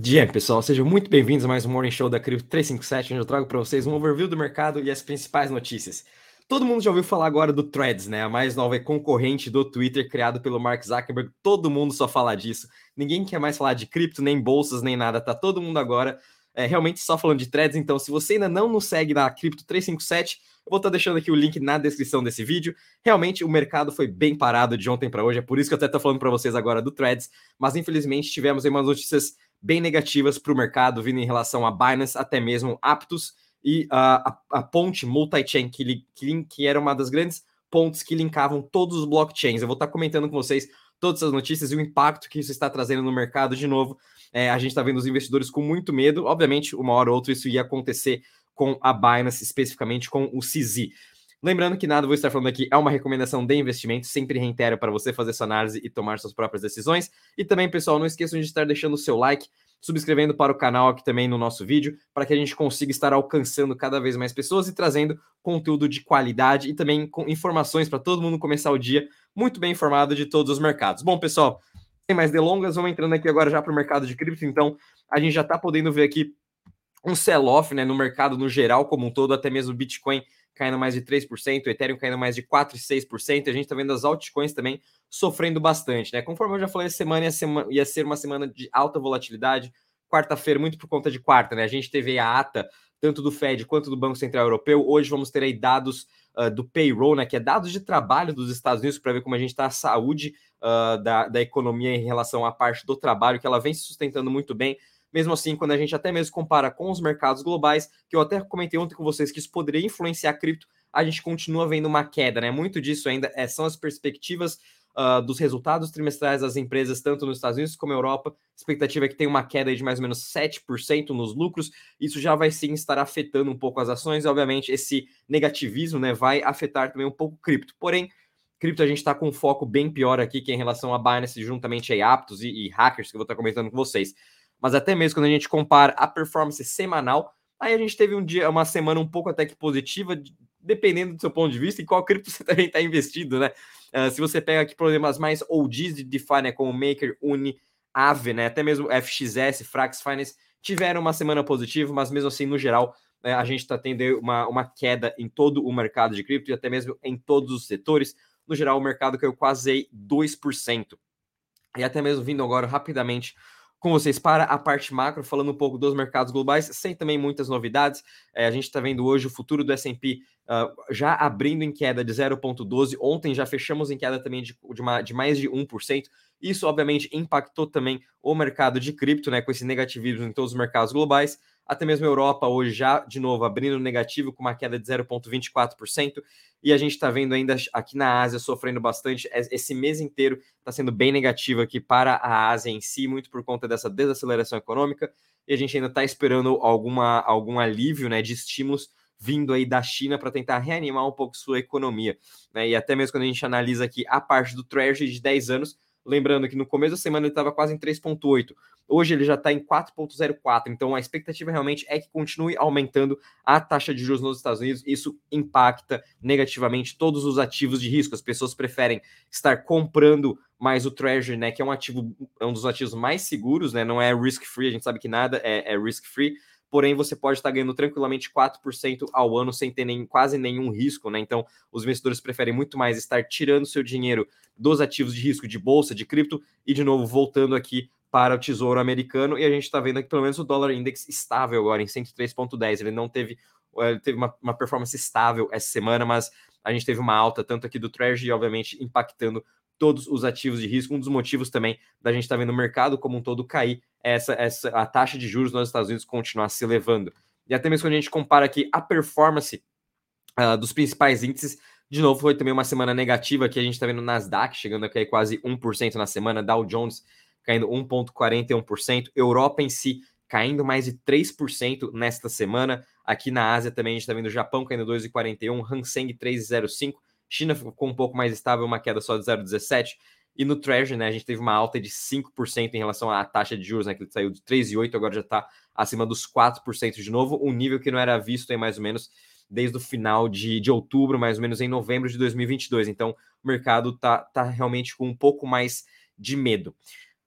Dia, pessoal, sejam muito bem-vindos a mais um Morning Show da Cripto 357, onde eu trago para vocês um overview do mercado e as principais notícias. Todo mundo já ouviu falar agora do Threads, né? A mais nova concorrente do Twitter, criado pelo Mark Zuckerberg. Todo mundo só fala disso. Ninguém quer mais falar de cripto, nem bolsas, nem nada. Tá todo mundo agora é, realmente só falando de Threads. Então, se você ainda não nos segue na Cripto 357, eu vou estar tá deixando aqui o link na descrição desse vídeo. Realmente, o mercado foi bem parado de ontem para hoje. É por isso que eu até estou falando para vocês agora do Threads. Mas, infelizmente, tivemos aí umas notícias bem negativas para o mercado, vindo em relação a Binance, até mesmo Aptos e uh, a, a, ponte multi-chain, que, que, que era uma das grandes pontes que linkavam todos os blockchains. Eu vou estar comentando com vocês todas essas notícias e o impacto que isso está trazendo no mercado de novo. É, a gente está vendo os investidores com muito medo. Obviamente, uma hora ou outra isso ia acontecer com a Binance, especificamente com o CZ. Lembrando que nada vou estar falando aqui é uma recomendação de investimento, sempre reitero para você fazer sua análise e tomar suas próprias decisões. E também, pessoal, não esqueçam de estar deixando o seu like, subscrevendo para o canal aqui também no nosso vídeo, para que a gente consiga estar alcançando cada vez mais pessoas e trazendo conteúdo de qualidade e também com informações para todo mundo começar o dia muito bem informado de todos os mercados. Bom, pessoal, sem mais delongas, vamos entrando aqui agora já para o mercado de cripto. Então, a gente já está podendo ver aqui um sell-off né, no mercado no geral como um todo, até mesmo Bitcoin caindo mais de 3%, o Ethereum caindo mais de 4,6%, e a gente está vendo as altcoins também sofrendo bastante, né? Conforme eu já falei, semana ia, semana, ia ser uma semana de alta volatilidade, quarta-feira, muito por conta de quarta, né? A gente teve a ata tanto do Fed quanto do Banco Central Europeu. Hoje vamos ter aí dados uh, do payroll, né? Que é dados de trabalho dos Estados Unidos para ver como a gente está a saúde uh, da, da economia em relação à parte do trabalho, que ela vem se sustentando muito bem. Mesmo assim, quando a gente até mesmo compara com os mercados globais, que eu até comentei ontem com vocês que isso poderia influenciar a cripto, a gente continua vendo uma queda, né? Muito disso ainda é, são as perspectivas uh, dos resultados trimestrais das empresas, tanto nos Estados Unidos como na Europa. A expectativa é que tenha uma queda de mais ou menos 7% nos lucros. Isso já vai sim estar afetando um pouco as ações. E, obviamente, esse negativismo né, vai afetar também um pouco o cripto. Porém, cripto a gente está com um foco bem pior aqui, que é em relação a Binance, juntamente a Aptos e, e hackers, que eu vou estar comentando com vocês mas até mesmo quando a gente compara a performance semanal, aí a gente teve um dia, uma semana um pouco até que positiva, dependendo do seu ponto de vista e qual cripto você também está investido, né? Uh, se você pega aqui problemas mais OGs de DeFi, né, como Maker, Uni, Aave, né, até mesmo FXS, Frax Finance, tiveram uma semana positiva, mas mesmo assim, no geral, né, a gente está tendo uma, uma queda em todo o mercado de cripto e até mesmo em todos os setores. No geral, o mercado caiu quase 2%. E até mesmo vindo agora rapidamente com vocês para a parte macro, falando um pouco dos mercados globais, sem também muitas novidades. É, a gente está vendo hoje o futuro do SP uh, ah, já abrindo em queda de 0,12. Ontem já fechamos em queda também de, de, uma, de mais de 1%. Isso, obviamente, impactou também o mercado de cripto, né, com esse negativismo em todos os mercados globais até mesmo a Europa hoje já, de novo, abrindo negativo com uma queda de 0,24%, e a gente está vendo ainda aqui na Ásia sofrendo bastante. Esse mês inteiro está sendo bem negativo aqui para a Ásia em si, muito por conta dessa desaceleração econômica, e a gente ainda está esperando alguma, algum alívio né, de estímulos vindo aí da China para tentar reanimar um pouco sua economia. Né? E até mesmo quando a gente analisa aqui a parte do Treasury de 10 anos, Lembrando que no começo da semana ele estava quase em 3,8. Hoje ele já está em 4,04. Então a expectativa realmente é que continue aumentando a taxa de juros nos Estados Unidos. Isso impacta negativamente todos os ativos de risco. As pessoas preferem estar comprando mais o Treasury, né? Que é um ativo, é um dos ativos mais seguros, né? Não é risk free, a gente sabe que nada é, é risk free porém você pode estar ganhando tranquilamente 4% ao ano sem ter nem, quase nenhum risco, né? Então, os investidores preferem muito mais estar tirando seu dinheiro dos ativos de risco de bolsa, de cripto, e de novo voltando aqui para o Tesouro Americano, e a gente está vendo aqui pelo menos o dólar index estável agora em 103,10. Ele não teve, eh, ele teve uma, uma performance estável essa semana, mas a gente teve uma alta tanto aqui do Treasury, obviamente impactando todos os ativos de risco. Um dos motivos também da gente estar tá vendo o mercado como um todo cair é essa, essa a taxa de juros nos Estados Unidos continuar se elevando. E até mesmo quando a gente compara aqui a performance uh, dos principais índices, de novo foi também uma semana negativa que a gente está vendo Nasdaq chegando a cair quase 1% na semana, Dow Jones caindo 1,41%, Europa em si caindo mais de 3% nesta semana. Aqui na Ásia também a gente está vendo o Japão caindo 2,41%, Hang Seng 3,05%, China ficou um pouco mais estável, uma queda só de 0,17%. E no Treasury, né, a gente teve uma alta de 5% em relação à taxa de juros, né, que saiu de 3,8%, agora já está acima dos 4% de novo, um nível que não era visto aí mais ou menos desde o final de, de outubro, mais ou menos em novembro de 2022. Então, o mercado está tá realmente com um pouco mais de medo.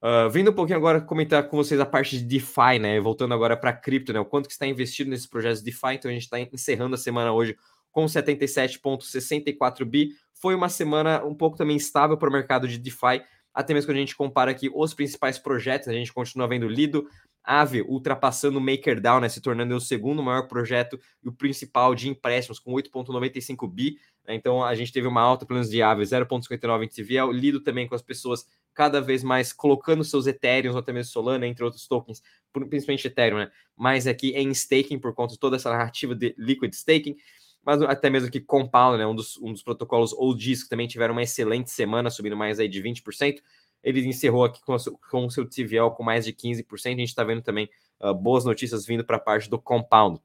Uh, vindo um pouquinho agora comentar com vocês a parte de DeFi, né? Voltando agora para cripto, né? O quanto que está investido nesses projetos de DeFi. Então a gente está encerrando a semana hoje com 77,64 bi. Foi uma semana um pouco também estável para o mercado de DeFi, até mesmo quando a gente compara aqui os principais projetos, a gente continua vendo Lido, Aave ultrapassando o MakerDAO, né, se tornando o segundo maior projeto e o principal de empréstimos, com 8,95 bi. Né, então a gente teve uma alta, pelo menos de Aave, 0,59 em TVL. Lido também com as pessoas cada vez mais colocando seus Ethereum, ou até mesmo Solana, entre outros tokens, principalmente Ethereum, né, mais aqui em staking, por conta de toda essa narrativa de liquid staking mas até mesmo que Compound, né, um, dos, um dos protocolos OGs que também tiveram uma excelente semana, subindo mais aí de 20%, ele encerrou aqui com, com o seu TVL com mais de 15%. A gente está vendo também uh, boas notícias vindo para a parte do Compound.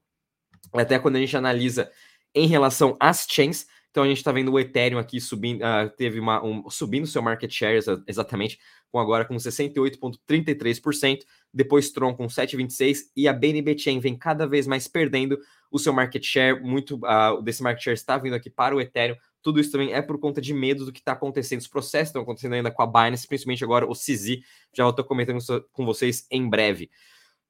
Até quando a gente analisa em relação às chains, então a gente está vendo o Ethereum aqui subindo, uh, teve uma, um, subindo seu market share exatamente, com agora com 68,33%, depois Tron com 7,26% e a BNB Chain vem cada vez mais perdendo o seu market share, muito uh, desse market share está vindo aqui para o Ethereum, tudo isso também é por conta de medo do que está acontecendo. Os processos estão acontecendo ainda com a Binance, principalmente agora o CZ. Já estou comentando com vocês em breve.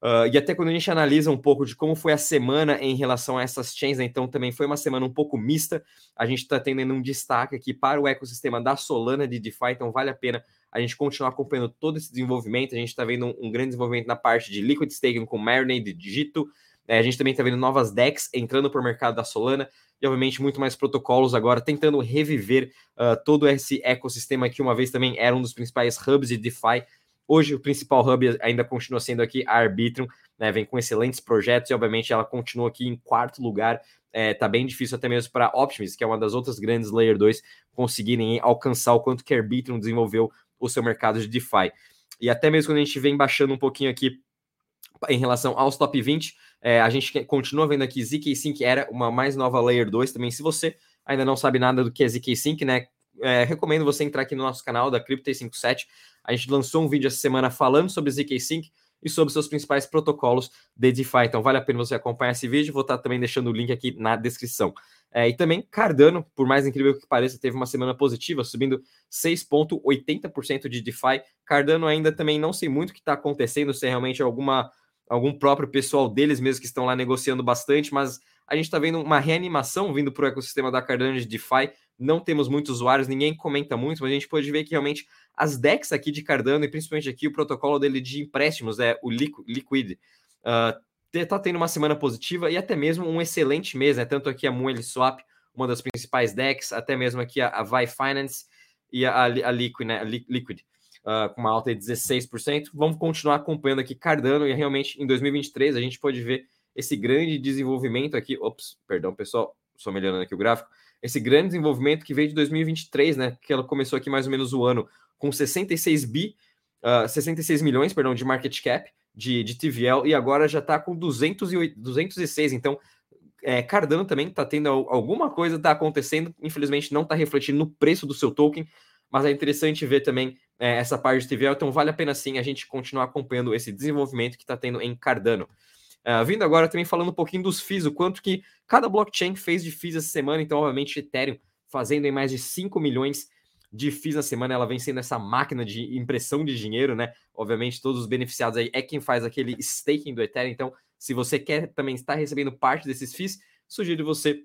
Uh, e até quando a gente analisa um pouco de como foi a semana em relação a essas chains, né, então também foi uma semana um pouco mista. A gente está tendo um destaque aqui para o ecossistema da Solana de DeFi, então vale a pena a gente continuar acompanhando todo esse desenvolvimento. A gente está vendo um, um, grande desenvolvimento na parte de Liquid Staking com Marinade, Digito. É, a gente também está vendo novas DEX entrando para o mercado da Solana e, obviamente, muito mais protocolos agora tentando reviver uh, todo esse ecossistema que uma vez também era um dos principais hubs de DeFi Hoje, o principal hub ainda continua sendo aqui a Arbitrum, né? Vem com excelentes projetos e, obviamente, ela continua aqui em quarto lugar. É, tá bem difícil até mesmo para Optimus, que é uma das outras grandes Layer 2, conseguirem alcançar o quanto que a Arbitrum desenvolveu o seu mercado de DeFi. E até mesmo quando a gente vem baixando um pouquinho aqui em relação aos top 20, é, a gente continua vendo aqui ZK Sync era uma mais nova Layer 2 também. Se você ainda não sabe nada do que é ZK Sync, né? É, recomendo você entrar aqui no nosso canal da Crypto57 a gente lançou um vídeo essa semana falando sobre ZK Sync e sobre seus principais protocolos de DeFi. Então vale a pena você acompanhar esse vídeo. Vou estar também deixando o link aqui na descrição. É, e também Cardano, por mais incrível que pareça, teve uma semana positiva, subindo 6,80% de DeFi. Cardano ainda também não sei muito o que está acontecendo, se é realmente alguma algum próprio pessoal deles mesmo que estão lá negociando bastante, mas a gente está vendo uma reanimação vindo para o ecossistema da Cardano de DeFi. Não temos muitos usuários, ninguém comenta muito, mas a gente pode ver que realmente as DEX aqui de Cardano, e principalmente aqui o protocolo dele de empréstimos, é o Liquid, uh, tá tendo uma semana positiva e até mesmo um excelente mês, né? Tanto aqui a Moon Swap, uma das principais DEX, até mesmo aqui a, a Vi Finance e a, a Liquid, né? A Liquid. Uh, com uma alta de 16%. Vamos continuar acompanhando aqui Cardano e realmente em 2023 a gente pode ver esse grande desenvolvimento aqui. Ops, perdão, pessoal, só melhorando aqui o gráfico. Esse grande desenvolvimento que veio de 2023, né? Que ela começou aqui mais ou menos o ano com 66 bi, uh, ah, 66 milhões, perdão, de market cap de, de TVL e agora já está com 208, 206. Então, é, Cardano também está tendo alguma coisa está acontecendo. Infelizmente, não está refletindo no preço do seu token, mas é interessante ver também é, essa parte de TVL. Então, vale a pena sim a gente continuar acompanhando esse desenvolvimento que está tendo em Cardano. Uh, vindo agora também falando um pouquinho dos FIIs, o quanto que cada blockchain fez de FIIs essa semana. Então, obviamente, Ethereum fazendo em mais de 5 milhões de FIIs na semana, ela vem sendo essa máquina de impressão de dinheiro, né? Obviamente, todos os beneficiados aí é quem faz aquele staking do Ethereum. Então, se você quer também estar recebendo parte desses FIIs, sugiro você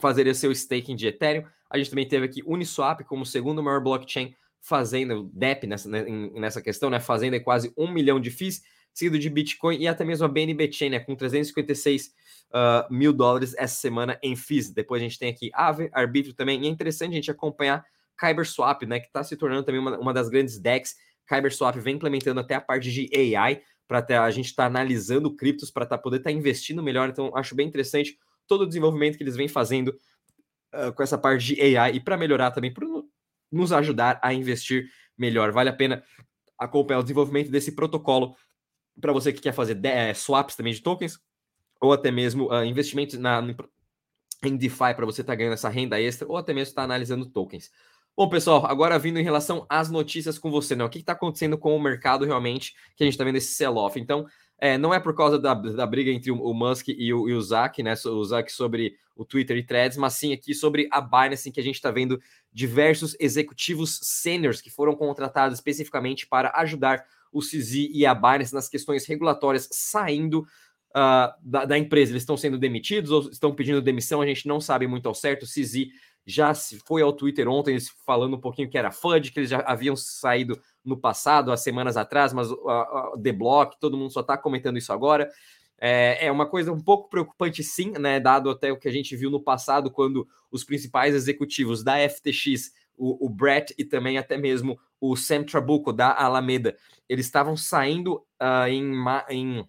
fazer o seu staking de Ethereum. A gente também teve aqui Uniswap como segundo maior blockchain, fazendo DEP nessa, né, nessa questão, né? Fazendo quase um milhão de FIIs, seguido de Bitcoin e até mesmo a BNB Chain, né? Com 356 uh, ah, mil dólares essa semana em FIIs. Depois a gente tem aqui Aave, Arbitro também. E é interessante a gente acompanhar Kyber Swap, né, que está se tornando também uma, uma das grandes DEX. Kyber Swap vem implementando até a parte de AI para a gente estar tá analisando criptos para tá, poder estar tá investindo melhor. Então, acho bem interessante todo o desenvolvimento que eles vêm fazendo uh, com essa parte de AI e para melhorar também, para nos ajudar a investir melhor. Vale a pena acompanhar o desenvolvimento desse protocolo para você que quer fazer é, swaps também de tokens ou até mesmo uh, investimentos na, em DeFi para você estar tá ganhando essa renda extra ou até mesmo estar tá analisando tokens. Bom, pessoal, agora vindo em relação às notícias com você, né? O que está acontecendo com o mercado realmente que a gente está vendo esse sell-off? Então, é, não é por causa da, da briga entre o, o Musk e o, e o né? O Zach sobre o Twitter e threads, mas sim aqui sobre a Binance, que a gente está vendo diversos executivos sêniores que foram contratados especificamente para ajudar o CZ e a Binance nas questões regulatórias saindo uh, da, da, empresa. Eles estão sendo demitidos ou estão pedindo demissão, a gente não sabe muito ao certo. O CZ já foi ao Twitter ontem falando um pouquinho que era FUD, que eles já haviam saído no passado, há semanas atrás, mas o The Block, todo mundo só está comentando isso agora. É, é, uma coisa um pouco preocupante, sim, né? Dado até o que a gente viu no passado, quando os principais executivos da FTX, o, o Brett e também até mesmo o Sam Trabuco da Alameda, eles estavam saindo uh, em, em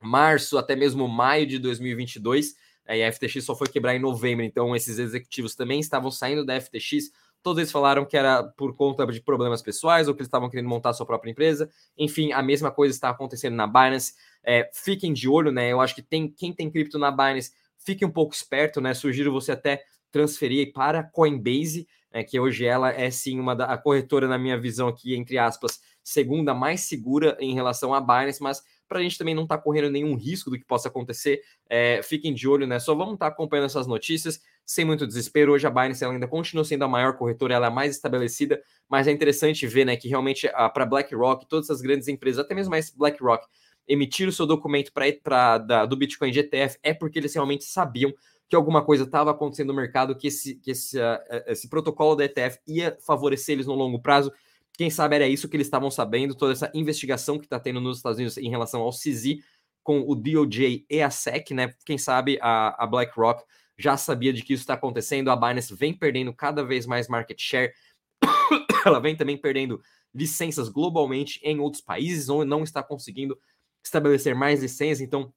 março, até mesmo maio de 2022, é, e a FTX só foi quebrar em novembro, então esses executivos também estavam saindo da FTX. Todos eles falaram que era por conta de problemas pessoais ou que eles estavam querendo montar sua própria empresa. Enfim, a mesma coisa está acontecendo na Binance. É, fiquem de olho, né? Eu acho que tem quem tem cripto na Binance, fique um pouco esperto, né? Sugiro você até transferir para Coinbase, né, que hoje ela é sim uma da a corretora, na minha visão aqui, entre aspas, segunda mais segura em relação à Binance, mas para a gente também não estar tá correndo nenhum risco do que possa acontecer, é, fiquem de olho, né? Só vamos estar tá acompanhando essas notícias sem muito desespero. Hoje a Binance ainda continua sendo a maior corretora, ela é mais estabelecida, mas é interessante ver, né, que realmente para BlackRock, todas essas grandes empresas, até mesmo mais BlackRock, emitir o seu documento para do Bitcoin GTF é porque eles realmente sabiam que alguma coisa estava acontecendo no mercado, que esse, que esse, uh, esse protocolo da ETF ia favorecer eles no longo prazo. Quem sabe era isso que eles estavam sabendo, toda essa investigação que está tendo nos Estados Unidos em relação ao CZ com o DOJ e a SEC, né? Quem sabe a, a BlackRock já sabia de que isso está acontecendo, a Binance vem perdendo cada vez mais market share, ela vem também perdendo licenças globalmente em outros países, onde não está conseguindo estabelecer mais licenças, então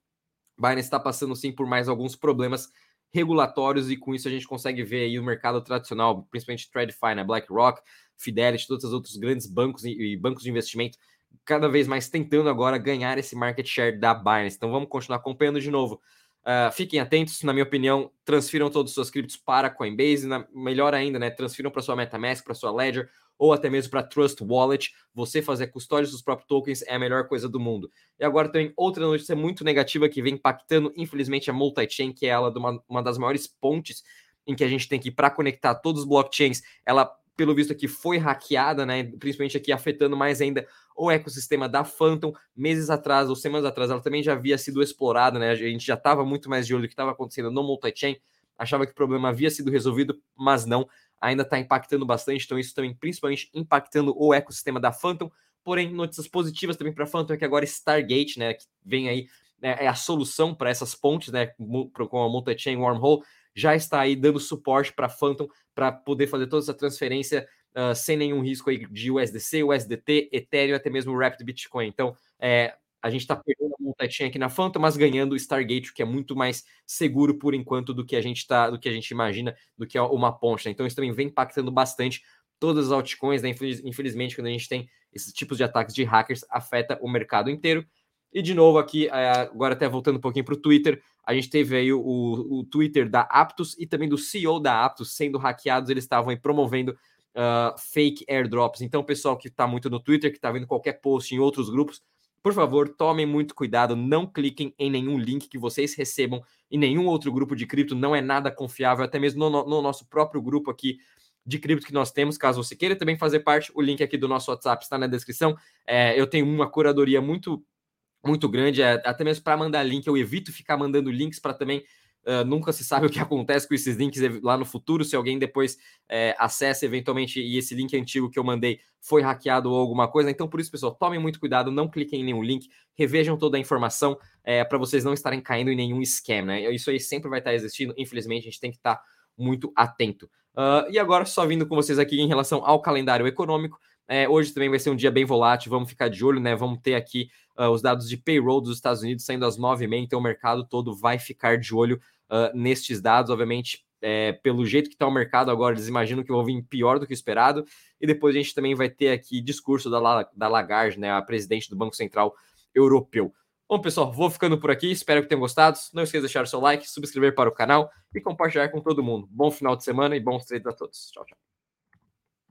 Binance está passando sim por mais alguns problemas regulatórios e com isso a gente consegue ver aí o mercado tradicional, principalmente TradFi, né, BlackRock, Fidelity, todos os outros grandes bancos e bancos de investimento cada vez mais tentando agora ganhar esse market share da Binance. Então vamos continuar acompanhando de novo. Uh, fiquem atentos, na minha opinião, transfiram todos os seus criptos para Coinbase, na, melhor ainda, né? Transfiram para sua MetaMask, para sua Ledger ou até mesmo para Trust Wallet. Você fazer custódia dos próprios tokens é a melhor coisa do mundo. E agora tem outra notícia muito negativa que vem impactando, infelizmente, a multi-chain, que é ela uma, uma das maiores pontes em que a gente tem que para conectar todos os blockchains, ela pelo visto aqui foi hackeada, né? Principalmente aqui afetando mais ainda o ecossistema da Phantom. Meses atrás ou semanas atrás, ela também já havia sido explorada, né? A gente já estava muito mais de olho do que estava acontecendo no multi-chain. Achava que o problema havia sido resolvido, mas não. Ainda está impactando bastante, então isso também principalmente impactando o ecossistema da Phantom. Porém, notícias positivas também para a Phantom é que agora Stargate, né, que vem aí, né, é a solução para essas pontes, né, com a multi-chain wormhole, já está aí dando suporte para Phantom para poder fazer toda essa transferência uh, sem nenhum risco aí de USDC, USDT, Ethereum, até mesmo Rapid Bitcoin. Então, é, a gente está perdendo a montatinha aqui na Phantom, mas ganhando o Stargate, que é muito mais seguro por enquanto do que a gente tá, do que a gente imagina, do que uma ponte. Né? Então, isso também vem impactando bastante todas as altcoins, né? Infelizmente, quando a gente tem esses tipos de ataques de hackers, afeta o mercado inteiro. E de novo aqui, é, agora até voltando um pouquinho para o Twitter, a gente teve aí o, o, Twitter da Aptos e também do CEO da Aptos sendo hackeados, eles estavam promovendo uh, fake airdrops. Então, pessoal que está muito no Twitter, que está vendo qualquer post em outros grupos, por favor, tomem muito cuidado, não cliquem em nenhum link que vocês recebam em nenhum outro grupo de cripto, não é nada confiável, até mesmo no, no nosso próprio grupo aqui de cripto que nós temos. Caso você queira também fazer parte, o link aqui do nosso WhatsApp está na descrição. É, eu tenho uma curadoria muito muito grande, é, até mesmo para mandar link, eu evito ficar mandando links para também. Uh, nunca se sabe o que acontece com esses links lá no futuro, se alguém depois é, acessa eventualmente e esse link antigo que eu mandei foi hackeado ou alguma coisa. Então, por isso, pessoal, tomem muito cuidado, não cliquem em nenhum link, revejam toda a informação é, para vocês não estarem caindo em nenhum scam, né? Isso aí sempre vai estar existindo, infelizmente, a gente tem que estar muito atento. Uh, e agora, só vindo com vocês aqui em relação ao calendário econômico, é, hoje também vai ser um dia bem volátil, vamos ficar de olho, né? Vamos ter aqui uh, os dados de payroll dos Estados Unidos saindo às 9h30, então o mercado todo vai ficar de olho uh, nestes dados. Obviamente, é, pelo jeito que está o mercado agora, eles imaginam que vão vir pior do que o esperado. E depois a gente também vai ter aqui discurso da, da Lagarde, né, a presidente do Banco Central Europeu. Bom, pessoal, vou ficando por aqui. Espero que tenham gostado. Não esqueça de deixar o seu like, subscrever para o canal e compartilhar com todo mundo. Bom final de semana e bons treinos a todos. Tchau, tchau.